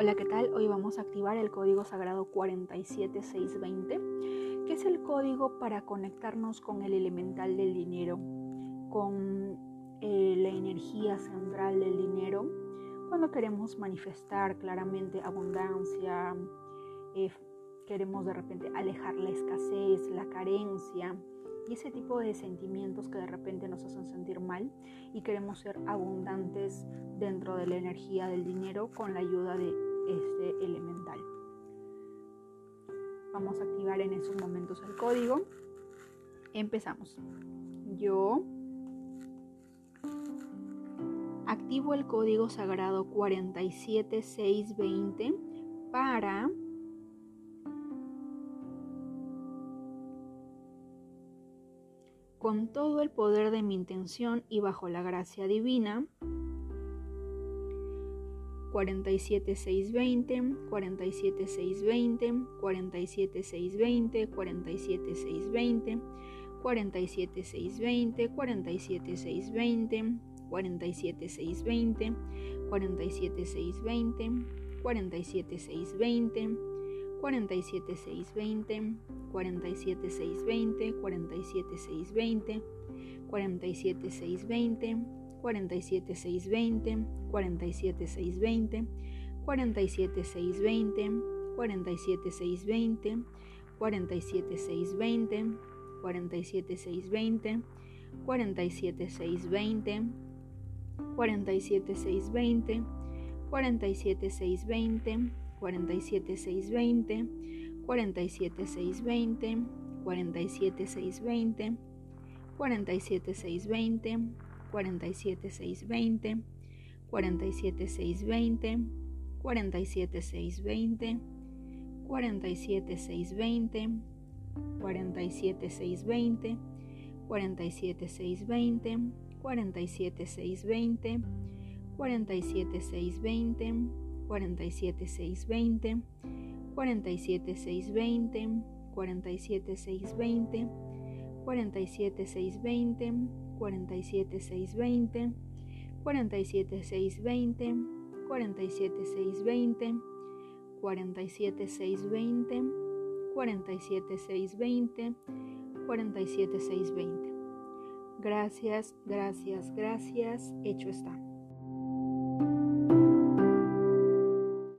Hola, ¿qué tal? Hoy vamos a activar el código sagrado 47620, que es el código para conectarnos con el elemental del dinero, con eh, la energía central del dinero, cuando queremos manifestar claramente abundancia, eh, queremos de repente alejar la escasez, la carencia y ese tipo de sentimientos que de repente nos hacen sentir mal y queremos ser abundantes dentro de la energía del dinero con la ayuda de este elemental. Vamos a activar en esos momentos el código. Empezamos. Yo activo el código sagrado 47620 para con todo el poder de mi intención y bajo la gracia divina. 47620, 47620, 47620, 47620, 47620, 47620, 47620, 47620, 47620, 47620, 47620, 47620, 47620, 47620, 47620, 47620, 47620, 47620, 47620, 47620, 47620, 47620, 47620, 47620, 47620, 47620, 47620, 47620, 47620, 47620, 47620, 47620, 47620, 47620, 47620, 47620, 47620, 47620, 47620, 47620, 47620, 47620, 47620, 47620. Gracias, gracias, gracias. Hecho está.